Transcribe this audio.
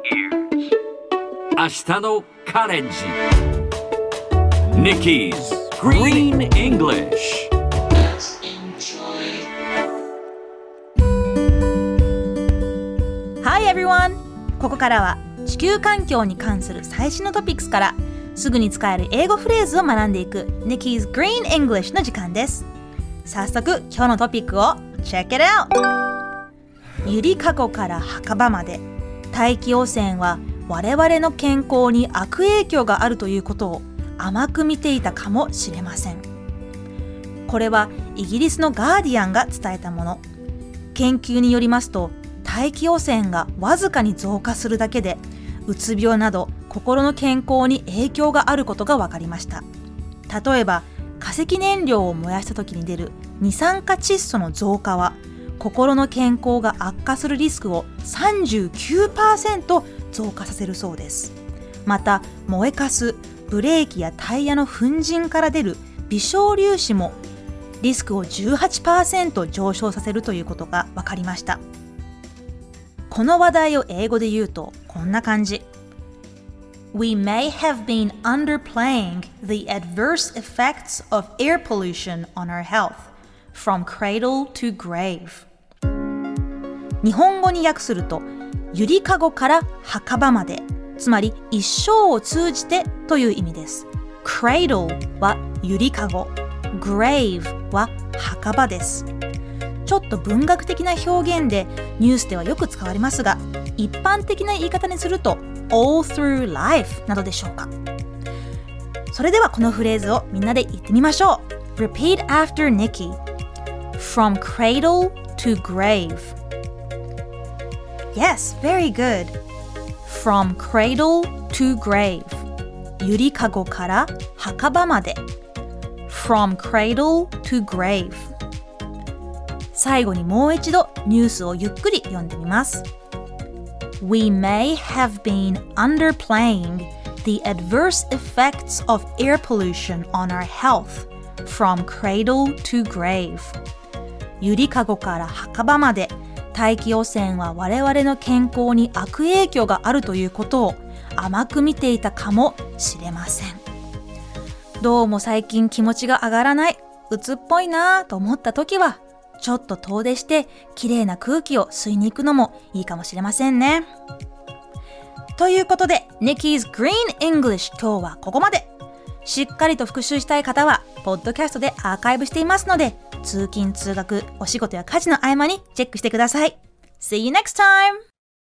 明日のカレンジ Nikki's Green English Hi everyone! ここからは地球環境に関する最新のトピックスからすぐに使える英語フレーズを学んでいく Nikki's Green English の時間です早速今日のトピックを Check it out! ゆりかごから墓場まで大気汚染は我々の健康に悪影響があるということを甘く見ていたかもしれません。これはイギリスのガーディアンが伝えたもの。研究によりますと大気汚染がわずかに増加するだけでうつ病など心の健康に影響があることが分かりました。例えば化石燃料を燃やした時に出る二酸化窒素の増加は心の健康が悪化するリスクを39%増加させるそうです。また燃えかすブレーキやタイヤの粉塵から出る微小粒子もリスクを18%上昇させるということが分かりました。この話題を英語で言うとこんな感じ。We may have been underplaying the adverse effects of air pollution on our health from cradle to grave. 日本語に訳するとゆりかごから墓場までつまり一生を通じてという意味です。cradle はゆりかご grave は墓場です。ちょっと文学的な表現でニュースではよく使われますが一般的な言い方にすると all through life などでしょうか。それではこのフレーズをみんなで言ってみましょう。Repeat after Nikki. From cradle to grave. Yes, very good From cradle to grave ゆりかごから墓場まで From cradle to grave 最後にもう一度ニュースをゆっくり読んでみます We may have been underplaying the adverse effects of air pollution on our health from cradle to grave ゆりかごから墓場まで 大気汚染は我々の健康に悪影響があるということを甘く見ていたかもしれません。どうも最近気持ちが上がらない鬱っぽいなぁと思った時はちょっと遠出して綺麗な空気を吸いに行くのもいいかもしれませんね。ということで Nikki's Green English 今日はここまでしっかりと復習したい方はポッドキャストでアーカイブしていますので通勤通学お仕事や家事の合間にチェックしてください See you next time!